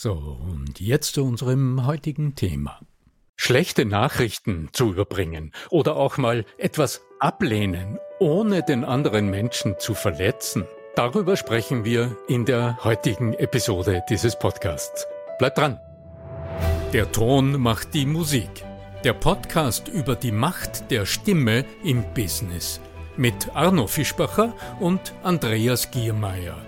So, und jetzt zu unserem heutigen Thema. Schlechte Nachrichten zu überbringen oder auch mal etwas ablehnen, ohne den anderen Menschen zu verletzen. Darüber sprechen wir in der heutigen Episode dieses Podcasts. Bleibt dran! Der Ton macht die Musik. Der Podcast über die Macht der Stimme im Business. Mit Arno Fischbacher und Andreas Giermeier.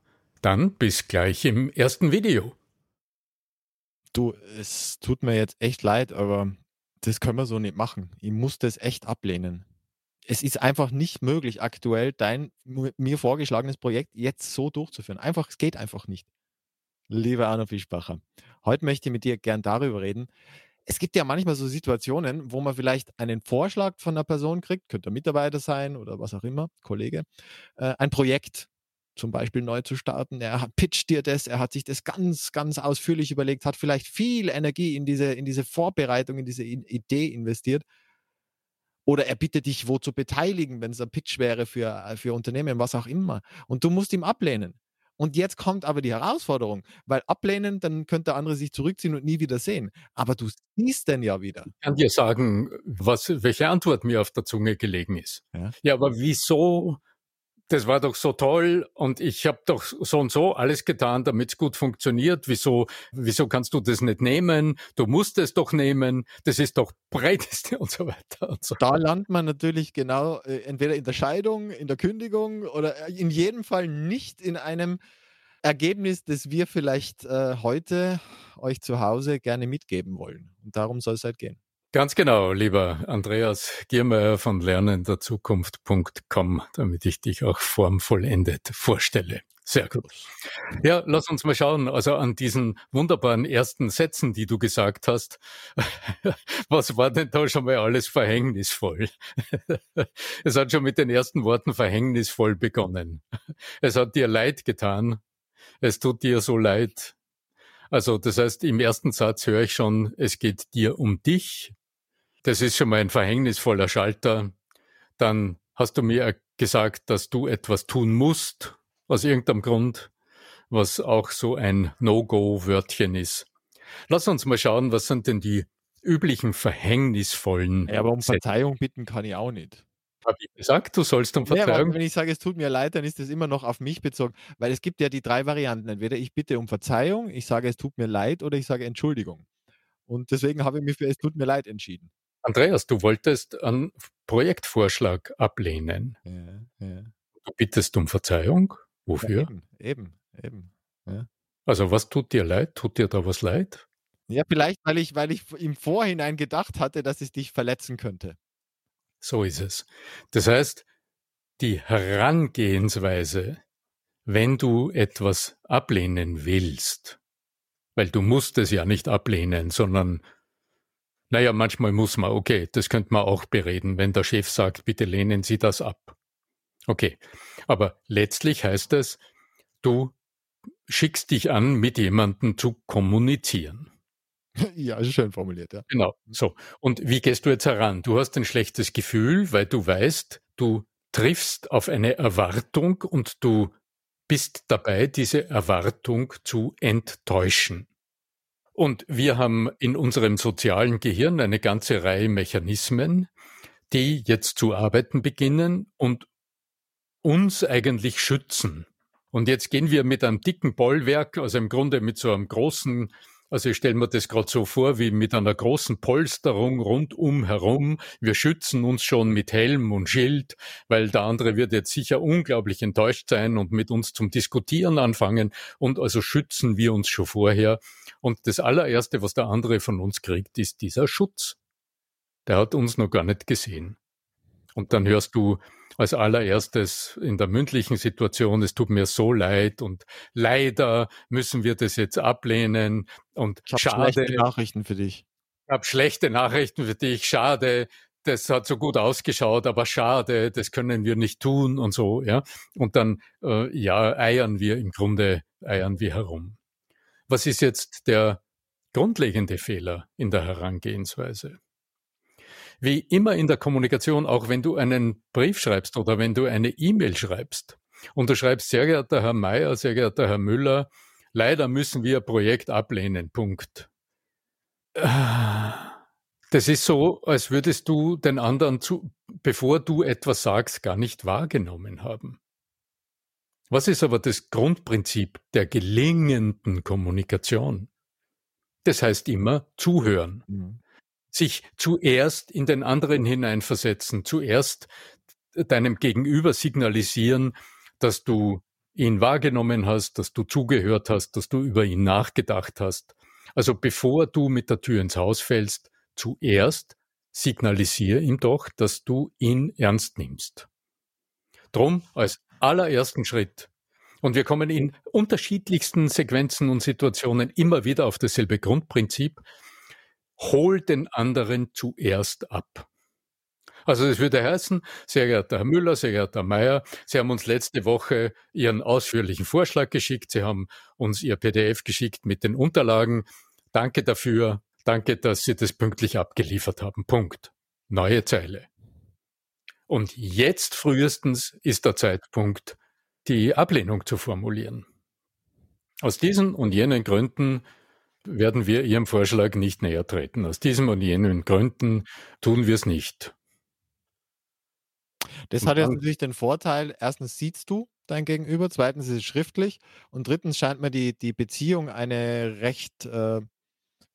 Dann bis gleich im ersten Video. Du, es tut mir jetzt echt leid, aber das können wir so nicht machen. Ich muss das echt ablehnen. Es ist einfach nicht möglich, aktuell dein mir vorgeschlagenes Projekt jetzt so durchzuführen. Einfach, es geht einfach nicht. Lieber Arno Fischbacher, heute möchte ich mit dir gern darüber reden. Es gibt ja manchmal so Situationen, wo man vielleicht einen Vorschlag von einer Person kriegt, könnte ein Mitarbeiter sein oder was auch immer, Kollege, äh, ein Projekt zum Beispiel neu zu starten. Er pitcht dir das, er hat sich das ganz, ganz ausführlich überlegt, hat vielleicht viel Energie in diese, in diese Vorbereitung, in diese Idee investiert. Oder er bittet dich, wo zu beteiligen, wenn es ein Pitch wäre für, für Unternehmen, was auch immer. Und du musst ihm ablehnen. Und jetzt kommt aber die Herausforderung, weil ablehnen, dann könnte der andere sich zurückziehen und nie wieder sehen. Aber du siehst den ja wieder. Ich kann dir sagen, was, welche Antwort mir auf der Zunge gelegen ist. Ja, ja aber wieso das war doch so toll und ich habe doch so und so alles getan, damit es gut funktioniert. Wieso, wieso kannst du das nicht nehmen? Du musst es doch nehmen. Das ist doch breiteste und so weiter. Und so. Da landet man natürlich genau äh, entweder in der Scheidung, in der Kündigung oder äh, in jedem Fall nicht in einem Ergebnis, das wir vielleicht äh, heute euch zu Hause gerne mitgeben wollen. Und darum soll es halt gehen. Ganz genau, lieber Andreas Giermeier von lernenderzukunft.com, damit ich dich auch formvollendet vorstelle. Sehr gut. Ja, lass uns mal schauen, also an diesen wunderbaren ersten Sätzen, die du gesagt hast. Was war denn da schon mal alles verhängnisvoll? Es hat schon mit den ersten Worten verhängnisvoll begonnen. Es hat dir leid getan. Es tut dir so leid. Also das heißt, im ersten Satz höre ich schon, es geht dir um dich, das ist schon mal ein verhängnisvoller Schalter. Dann hast du mir gesagt, dass du etwas tun musst, aus irgendeinem Grund, was auch so ein No-Go-Wörtchen ist. Lass uns mal schauen, was sind denn die üblichen verhängnisvollen. Ja, aber um Verzeihung bitten kann ich auch nicht. Habe ich gesagt, du sollst um Verzeihung? Ja, wenn ich sage, es tut mir leid, dann ist das immer noch auf mich bezogen, weil es gibt ja die drei Varianten. Entweder ich bitte um Verzeihung, ich sage, es tut mir leid oder ich sage Entschuldigung. Und deswegen habe ich mich für es tut mir leid entschieden. Andreas, du wolltest einen Projektvorschlag ablehnen. Ja, ja. Du bittest um Verzeihung. Wofür? Ja, eben, eben, eben. Ja. Also was tut dir leid? Tut dir da was leid? Ja, vielleicht, weil ich, weil ich im Vorhinein gedacht hatte, dass es dich verletzen könnte. So ist es. Das heißt, die Herangehensweise, wenn du etwas ablehnen willst, Weil du musst es ja nicht ablehnen, sondern naja, manchmal muss man, okay, das könnte man auch bereden, wenn der Chef sagt, bitte lehnen Sie das ab. Okay, aber letztlich heißt es, du schickst dich an, mit jemandem zu kommunizieren. Ja, ist schön formuliert, ja. Genau, so. Und wie gehst du jetzt heran? Du hast ein schlechtes Gefühl, weil du weißt, du triffst auf eine Erwartung und du bist dabei, diese Erwartung zu enttäuschen. Und wir haben in unserem sozialen Gehirn eine ganze Reihe Mechanismen, die jetzt zu arbeiten beginnen und uns eigentlich schützen. Und jetzt gehen wir mit einem dicken Bollwerk, also im Grunde mit so einem großen also ich stelle mir das gerade so vor, wie mit einer großen Polsterung rundum herum. Wir schützen uns schon mit Helm und Schild, weil der andere wird jetzt sicher unglaublich enttäuscht sein und mit uns zum Diskutieren anfangen. Und also schützen wir uns schon vorher. Und das allererste, was der andere von uns kriegt, ist dieser Schutz. Der hat uns noch gar nicht gesehen. Und dann hörst du als allererstes in der mündlichen Situation, es tut mir so leid und leider müssen wir das jetzt ablehnen und ich schade. schlechte Nachrichten für dich. Ich habe schlechte Nachrichten für dich, schade. Das hat so gut ausgeschaut, aber schade, das können wir nicht tun und so, ja. Und dann, äh, ja, eiern wir im Grunde, eiern wir herum. Was ist jetzt der grundlegende Fehler in der Herangehensweise? Wie immer in der Kommunikation, auch wenn du einen Brief schreibst oder wenn du eine E-Mail schreibst und du schreibst, sehr geehrter Herr Mayer, sehr geehrter Herr Müller, leider müssen wir Projekt ablehnen, Punkt. Das ist so, als würdest du den anderen zu, bevor du etwas sagst, gar nicht wahrgenommen haben. Was ist aber das Grundprinzip der gelingenden Kommunikation? Das heißt immer zuhören. Mhm sich zuerst in den anderen hineinversetzen, zuerst deinem Gegenüber signalisieren, dass du ihn wahrgenommen hast, dass du zugehört hast, dass du über ihn nachgedacht hast. Also bevor du mit der Tür ins Haus fällst, zuerst signalisiere ihm doch, dass du ihn ernst nimmst. Drum als allerersten Schritt. Und wir kommen in unterschiedlichsten Sequenzen und Situationen immer wieder auf dasselbe Grundprinzip hol den anderen zuerst ab. Also das würde heißen, sehr geehrter Herr Müller, sehr geehrter Herr Mayer, Sie haben uns letzte Woche Ihren ausführlichen Vorschlag geschickt, Sie haben uns Ihr PDF geschickt mit den Unterlagen. Danke dafür, danke, dass Sie das pünktlich abgeliefert haben. Punkt. Neue Zeile. Und jetzt frühestens ist der Zeitpunkt, die Ablehnung zu formulieren. Aus diesen und jenen Gründen werden wir Ihrem Vorschlag nicht näher treten. Aus diesem und jenen Gründen tun wir es nicht. Das hat jetzt natürlich den Vorteil, erstens siehst du dein Gegenüber, zweitens ist es schriftlich und drittens scheint mir die, die Beziehung eine recht äh,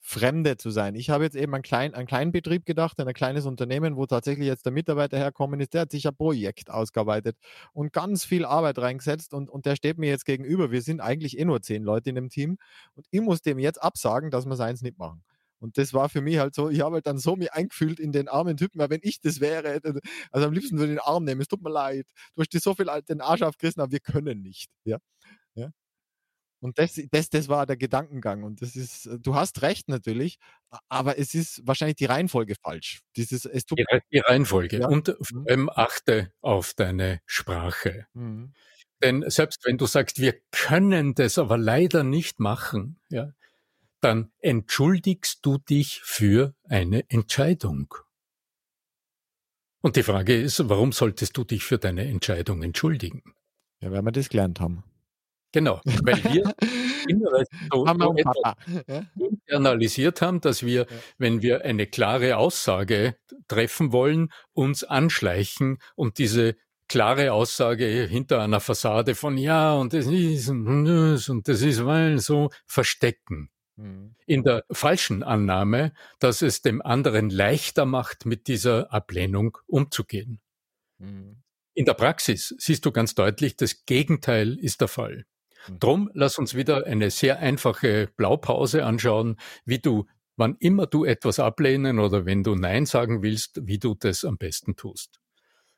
Fremde zu sein. Ich habe jetzt eben an, klein, an kleinen Betrieb gedacht, an ein kleines Unternehmen, wo tatsächlich jetzt der Mitarbeiter herkommen ist, der hat sich ein Projekt ausgearbeitet und ganz viel Arbeit reingesetzt und, und der steht mir jetzt gegenüber. Wir sind eigentlich eh nur zehn Leute in dem Team und ich muss dem jetzt absagen, dass wir seins nicht machen. Und das war für mich halt so, ich habe halt dann so mich eingefühlt in den armen Typen, weil wenn ich das wäre, also am liebsten würde ich den Arm nehmen, es tut mir leid, du hast dir so viel den Arsch aufgerissen, aber wir können nicht. Ja? Und das, das, das war der Gedankengang. Und das ist, äh, du hast recht natürlich, aber es ist wahrscheinlich die Reihenfolge falsch. Dieses, es tut die, die Reihenfolge. Ja. Und vor mhm. allem achte auf deine Sprache. Mhm. Denn selbst wenn du sagst, wir können das aber leider nicht machen, ja, dann entschuldigst du dich für eine Entscheidung. Und die Frage ist, warum solltest du dich für deine Entscheidung entschuldigen? Ja, weil wir das gelernt haben. Genau, weil wir so, so internalisiert haben, dass wir, ja. wenn wir eine klare Aussage treffen wollen, uns anschleichen und diese klare Aussage hinter einer Fassade von ja und das ist und das, und das ist weil so verstecken. Mhm. In der falschen Annahme, dass es dem anderen leichter macht, mit dieser Ablehnung umzugehen. Mhm. In der Praxis siehst du ganz deutlich, das Gegenteil ist der Fall. Drum lass uns wieder eine sehr einfache Blaupause anschauen, wie du, wann immer du etwas ablehnen oder wenn du Nein sagen willst, wie du das am besten tust.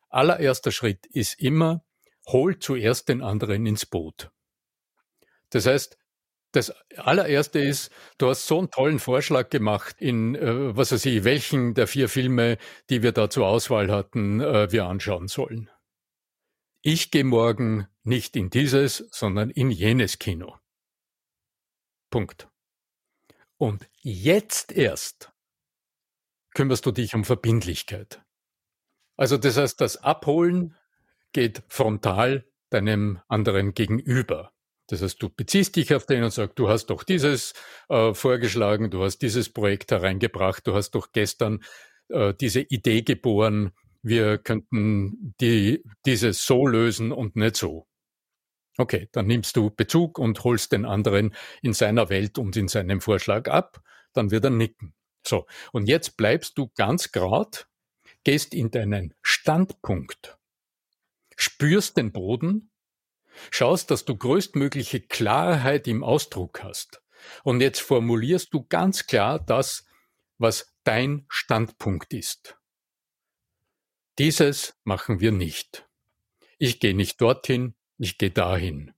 Allererster Schritt ist immer, hol zuerst den anderen ins Boot. Das heißt, Das allererste ist, du hast so einen tollen Vorschlag gemacht in, äh, was weiß ich, welchen der vier Filme, die wir da zur Auswahl hatten, äh, wir anschauen sollen. Ich gehe morgen nicht in dieses, sondern in jenes Kino. Punkt. Und jetzt erst kümmerst du dich um Verbindlichkeit. Also das heißt, das Abholen geht frontal deinem anderen gegenüber. Das heißt, du beziehst dich auf den und sagst, du hast doch dieses äh, vorgeschlagen, du hast dieses Projekt hereingebracht, du hast doch gestern äh, diese Idee geboren, wir könnten die, dieses so lösen und nicht so. Okay, dann nimmst du Bezug und holst den anderen in seiner Welt und in seinem Vorschlag ab, dann wird er nicken. So, und jetzt bleibst du ganz grad, gehst in deinen Standpunkt, spürst den Boden, schaust, dass du größtmögliche Klarheit im Ausdruck hast. Und jetzt formulierst du ganz klar das, was dein Standpunkt ist. Dieses machen wir nicht. Ich gehe nicht dorthin, ich gehe dahin.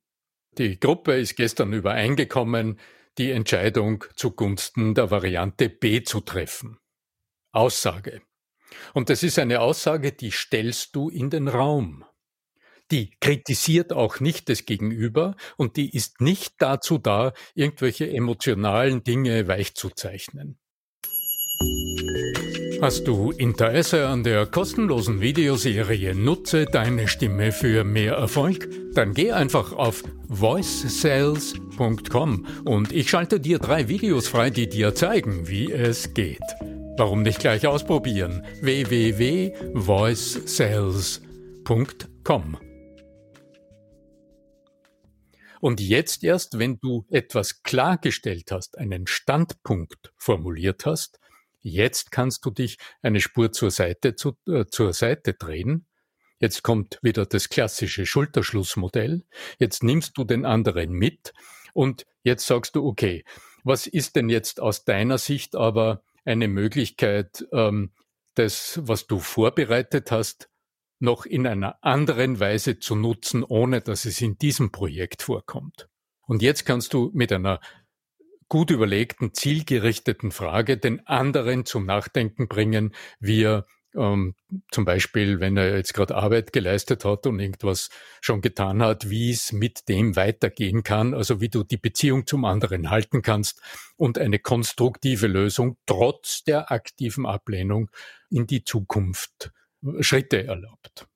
Die Gruppe ist gestern übereingekommen, die Entscheidung zugunsten der Variante B zu treffen. Aussage. Und das ist eine Aussage, die stellst du in den Raum. Die kritisiert auch nicht das Gegenüber und die ist nicht dazu da, irgendwelche emotionalen Dinge weich zu zeichnen. Hast du Interesse an der kostenlosen Videoserie Nutze deine Stimme für mehr Erfolg? Dann geh einfach auf voicesales.com und ich schalte dir drei Videos frei, die dir zeigen, wie es geht. Warum nicht gleich ausprobieren? www.voicesales.com Und jetzt erst, wenn du etwas klargestellt hast, einen Standpunkt formuliert hast, Jetzt kannst du dich eine Spur zur Seite, zu, äh, zur Seite drehen. Jetzt kommt wieder das klassische Schulterschlussmodell. Jetzt nimmst du den anderen mit und jetzt sagst du, okay, was ist denn jetzt aus deiner Sicht aber eine Möglichkeit, ähm, das, was du vorbereitet hast, noch in einer anderen Weise zu nutzen, ohne dass es in diesem Projekt vorkommt. Und jetzt kannst du mit einer gut überlegten, zielgerichteten Frage den anderen zum Nachdenken bringen, wie er ähm, zum Beispiel, wenn er jetzt gerade Arbeit geleistet hat und irgendwas schon getan hat, wie es mit dem weitergehen kann, also wie du die Beziehung zum anderen halten kannst und eine konstruktive Lösung trotz der aktiven Ablehnung in die Zukunft äh, Schritte erlaubt.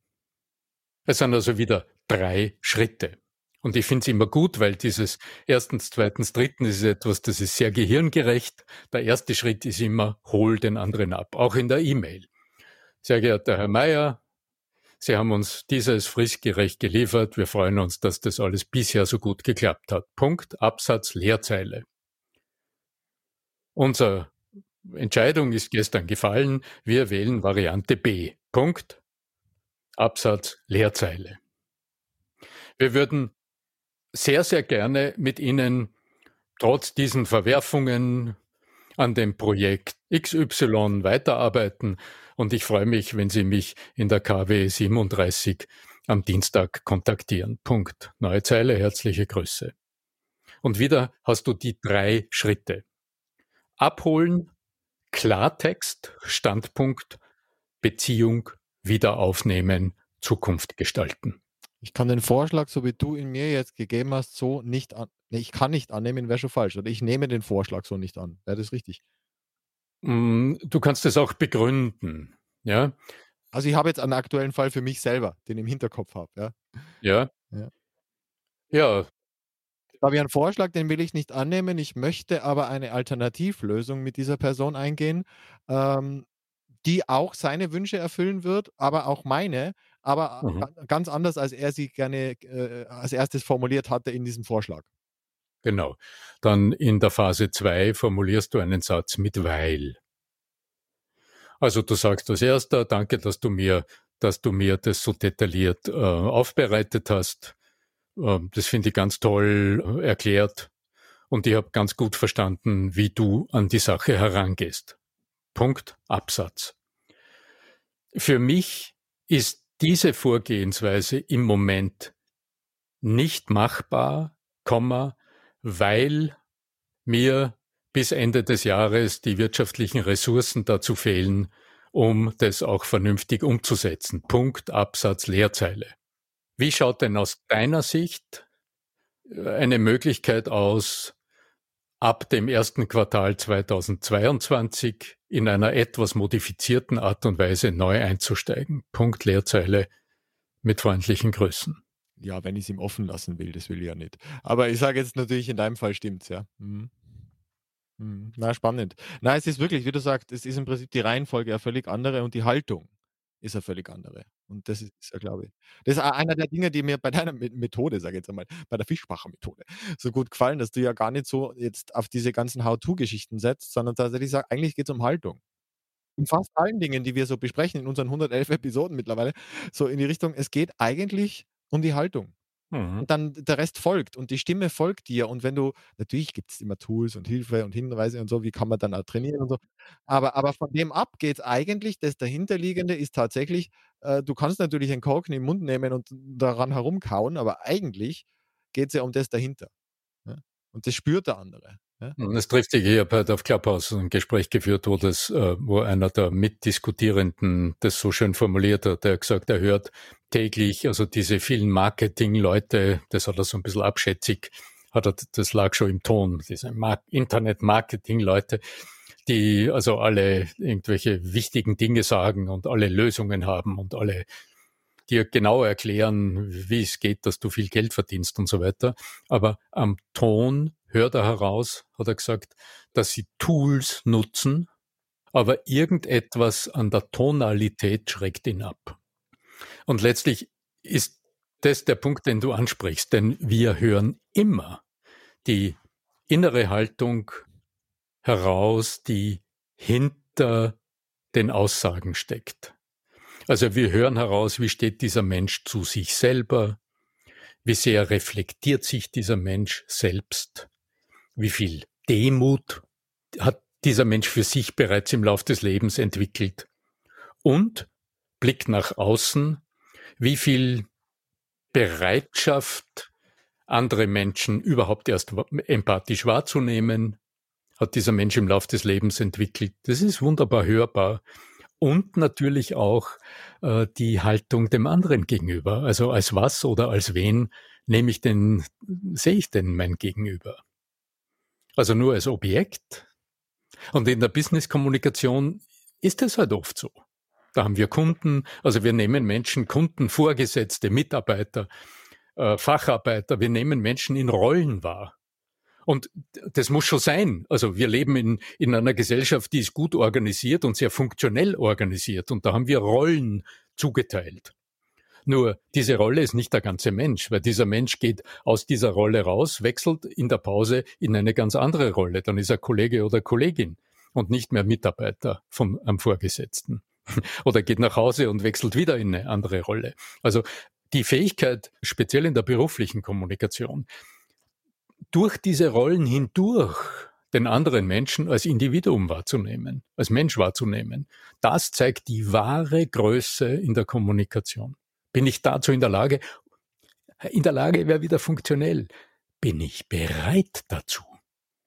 Es sind also wieder drei Schritte. Und ich finde es immer gut, weil dieses erstens, zweitens, drittens ist etwas, das ist sehr gehirngerecht. Der erste Schritt ist immer, hol den anderen ab, auch in der E-Mail. Sehr geehrter Herr Mayer, Sie haben uns dieses fristgerecht geliefert. Wir freuen uns, dass das alles bisher so gut geklappt hat. Punkt, Absatz, Leerzeile. Unsere Entscheidung ist gestern gefallen. Wir wählen Variante B. Punkt, Absatz, Leerzeile. Wir würden sehr, sehr gerne mit Ihnen trotz diesen Verwerfungen an dem Projekt XY weiterarbeiten. Und ich freue mich, wenn Sie mich in der KW 37 am Dienstag kontaktieren. Punkt. Neue Zeile, herzliche Grüße. Und wieder hast du die drei Schritte. Abholen, Klartext, Standpunkt, Beziehung, wieder aufnehmen, Zukunft gestalten. Ich kann den Vorschlag, so wie du ihn mir jetzt gegeben hast, so nicht an. Nee, ich kann nicht annehmen, wäre schon falsch. Oder ich nehme den Vorschlag so nicht an. Wäre das richtig? Mm, du kannst es auch begründen. Ja. Also ich habe jetzt einen aktuellen Fall für mich selber, den ich im Hinterkopf habe. Ja. Ja. Ja. ja. Da habe ich einen Vorschlag, den will ich nicht annehmen. Ich möchte aber eine Alternativlösung mit dieser Person eingehen, ähm, die auch seine Wünsche erfüllen wird, aber auch meine aber mhm. ganz anders, als er sie gerne äh, als erstes formuliert hatte in diesem Vorschlag. Genau. Dann in der Phase 2 formulierst du einen Satz mit weil. Also du sagst als erster, danke, dass du mir, dass du mir das so detailliert äh, aufbereitet hast. Äh, das finde ich ganz toll äh, erklärt. Und ich habe ganz gut verstanden, wie du an die Sache herangehst. Punkt, Absatz. Für mich ist diese Vorgehensweise im Moment nicht machbar, weil mir bis Ende des Jahres die wirtschaftlichen Ressourcen dazu fehlen, um das auch vernünftig umzusetzen. Punkt, Absatz, Leerzeile. Wie schaut denn aus deiner Sicht eine Möglichkeit aus, ab dem ersten Quartal 2022 in einer etwas modifizierten Art und Weise neu einzusteigen? Punkt, Leerzeile mit freundlichen Grüßen. Ja, wenn ich es ihm offen lassen will, das will ich ja nicht. Aber ich sage jetzt natürlich, in deinem Fall stimmt's, ja. Mhm. Mhm. Na, spannend. Na, es ist wirklich, wie du sagst, es ist im Prinzip die Reihenfolge ja völlig andere und die Haltung ist ja völlig andere. Und das ist ja, glaube ich, das ist einer der Dinge, die mir bei deiner Methode, sage ich jetzt einmal, bei der Fischbacher-Methode so gut gefallen, dass du ja gar nicht so jetzt auf diese ganzen How-to-Geschichten setzt, sondern tatsächlich sagst, eigentlich geht es um Haltung. In fast allen Dingen, die wir so besprechen in unseren 111 Episoden mittlerweile, so in die Richtung, es geht eigentlich um die Haltung. Mhm. Und dann der Rest folgt und die Stimme folgt dir. Und wenn du, natürlich gibt es immer Tools und Hilfe und Hinweise und so, wie kann man dann auch trainieren und so. Aber, aber von dem ab geht es eigentlich, das dahinterliegende ist tatsächlich, äh, du kannst natürlich einen Korken im Mund nehmen und daran herumkauen, aber eigentlich geht es ja um das dahinter. Ja? Und das spürt der andere. Ja? Es trifft sich hier bei auf Clubhouse ein Gespräch geführt, wo, das, äh, wo einer der Mitdiskutierenden das so schön formuliert hat. Er hat gesagt, er hört täglich, also diese vielen Marketing-Leute, das hat er so ein bisschen abschätzig, hat er, das lag schon im Ton, diese Internet-Marketing-Leute, die also alle irgendwelche wichtigen Dinge sagen und alle Lösungen haben und alle dir genau erklären, wie es geht, dass du viel Geld verdienst und so weiter. Aber am Ton hört er heraus, hat er gesagt, dass sie Tools nutzen, aber irgendetwas an der Tonalität schreckt ihn ab. Und letztlich ist das der Punkt, den du ansprichst, denn wir hören immer die innere Haltung heraus, die hinter den Aussagen steckt. Also wir hören heraus, wie steht dieser Mensch zu sich selber, wie sehr reflektiert sich dieser Mensch selbst, wie viel Demut hat dieser Mensch für sich bereits im Lauf des Lebens entwickelt und Blick nach außen, wie viel Bereitschaft, andere Menschen überhaupt erst empathisch wahrzunehmen, hat dieser Mensch im Lauf des Lebens entwickelt. Das ist wunderbar hörbar. Und natürlich auch äh, die Haltung dem anderen gegenüber. Also als was oder als wen nehme ich denn, sehe ich denn mein Gegenüber? Also nur als Objekt. Und in der Business-Kommunikation ist es halt oft so. Da haben wir Kunden, also wir nehmen Menschen, Kunden, Vorgesetzte, Mitarbeiter, äh, Facharbeiter, wir nehmen Menschen in Rollen wahr. Und das muss schon sein. Also wir leben in, in einer Gesellschaft, die ist gut organisiert und sehr funktionell organisiert. Und da haben wir Rollen zugeteilt. Nur diese Rolle ist nicht der ganze Mensch, weil dieser Mensch geht aus dieser Rolle raus, wechselt in der Pause in eine ganz andere Rolle. Dann ist er Kollege oder Kollegin und nicht mehr Mitarbeiter vom am Vorgesetzten. oder geht nach Hause und wechselt wieder in eine andere Rolle. Also die Fähigkeit, speziell in der beruflichen Kommunikation, durch diese Rollen hindurch den anderen Menschen als Individuum wahrzunehmen, als Mensch wahrzunehmen, das zeigt die wahre Größe in der Kommunikation. Bin ich dazu in der Lage? In der Lage wäre wieder funktionell. Bin ich bereit dazu?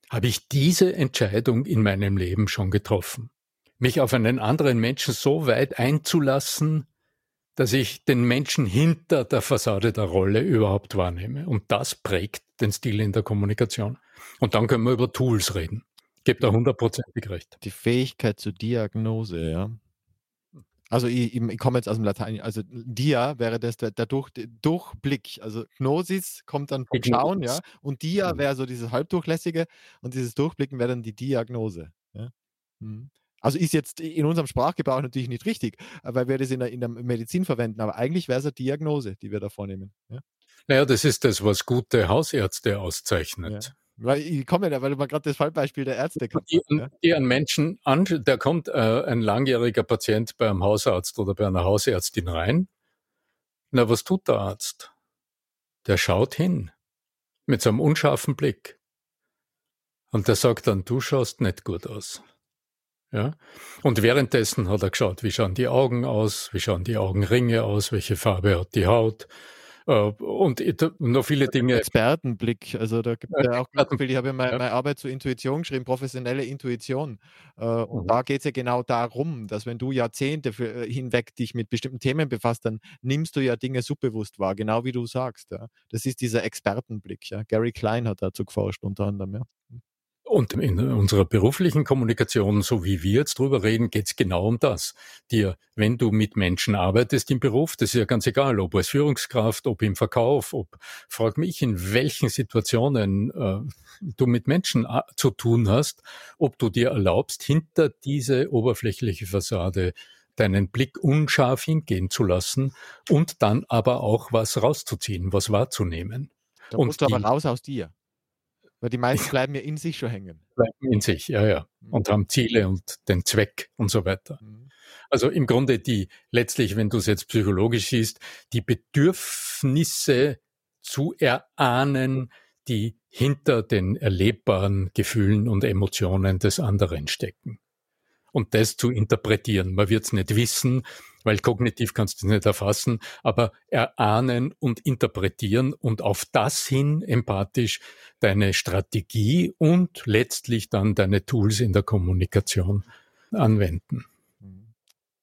Habe ich diese Entscheidung in meinem Leben schon getroffen? Mich auf einen anderen Menschen so weit einzulassen, dass ich den Menschen hinter der Fassade der Rolle überhaupt wahrnehme. Und das prägt den Stil in der Kommunikation. Und dann können wir über Tools reden. Gebt da hundertprozentig recht. Die Fähigkeit zur Diagnose, ja. Also ich, ich, komme jetzt aus dem Latein, also Dia wäre das der, der Durch, Durchblick. Also Gnosis kommt dann vom Schauen, ja. Und Dia mhm. wäre so dieses Halbdurchlässige und dieses Durchblicken wäre dann die Diagnose. Ja? Mhm. Also ist jetzt in unserem Sprachgebrauch natürlich nicht richtig, weil wir das in der, in der Medizin verwenden, aber eigentlich wäre es eine Diagnose, die wir da vornehmen. Ja? Naja, das ist das, was gute Hausärzte auszeichnet. Ja. Weil ich komme ja, weil du mal gerade das Fallbeispiel der Ärzte kannst. Die, ja? einen Menschen an, der kommt äh, ein langjähriger Patient bei einem Hausarzt oder bei einer Hausärztin rein. Na, was tut der Arzt? Der schaut hin mit so einem unscharfen Blick. Und der sagt dann, du schaust nicht gut aus. Ja? Und währenddessen hat er geschaut, wie schauen die Augen aus, wie schauen die Augenringe aus, welche Farbe hat die Haut, und noch viele Dinge. Expertenblick, also da gibt es ja auch ganz viel. Ich habe ja meine, meine, Arbeit zur Intuition geschrieben, professionelle Intuition. Äh, und mhm. da geht es ja genau darum, dass wenn du Jahrzehnte für, äh, hinweg dich mit bestimmten Themen befasst, dann nimmst du ja Dinge subbewusst wahr, genau wie du sagst. Ja. Das ist dieser Expertenblick. Ja. Gary Klein hat dazu geforscht unter anderem. Ja. Und in unserer beruflichen Kommunikation, so wie wir jetzt drüber reden, geht es genau um das. Dir, wenn du mit Menschen arbeitest im Beruf, das ist ja ganz egal, ob als Führungskraft, ob im Verkauf, ob, frag mich, in welchen Situationen äh, du mit Menschen äh, zu tun hast, ob du dir erlaubst, hinter diese oberflächliche Fassade deinen Blick unscharf hingehen zu lassen und dann aber auch was rauszuziehen, was wahrzunehmen. Da musst und du aber raus aus dir. Weil die meisten bleiben ja in sich schon hängen. Bleiben in sich, ja, ja. Mhm. Und haben Ziele und den Zweck und so weiter. Mhm. Also im Grunde die, letztlich, wenn du es jetzt psychologisch siehst, die Bedürfnisse zu erahnen, die hinter den erlebbaren Gefühlen und Emotionen des anderen stecken und das zu interpretieren. Man wird es nicht wissen, weil kognitiv kannst du es nicht erfassen, aber erahnen und interpretieren und auf das hin empathisch deine Strategie und letztlich dann deine Tools in der Kommunikation anwenden. Mhm.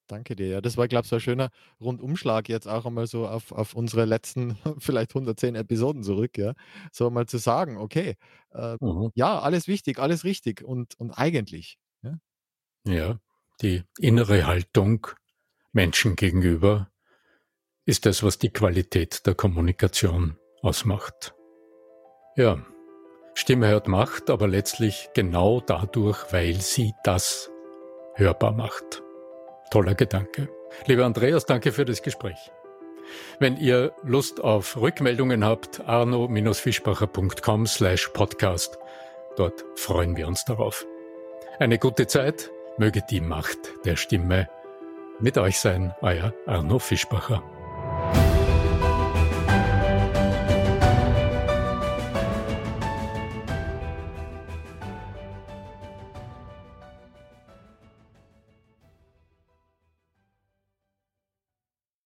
Danke dir. Ja, das war, glaube ich, so ein schöner Rundumschlag jetzt auch einmal so auf, auf unsere letzten vielleicht 110 Episoden zurück, ja. So mal zu sagen, okay, äh, mhm. ja, alles wichtig, alles richtig und, und eigentlich. Ja? Ja, die innere Haltung Menschen gegenüber ist das, was die Qualität der Kommunikation ausmacht. Ja, Stimme hört Macht, aber letztlich genau dadurch, weil sie das hörbar macht. Toller Gedanke. Lieber Andreas, danke für das Gespräch. Wenn ihr Lust auf Rückmeldungen habt, arno-fischbacher.com slash podcast. Dort freuen wir uns darauf. Eine gute Zeit Möge die Macht der Stimme mit euch sein, euer Arno Fischbacher.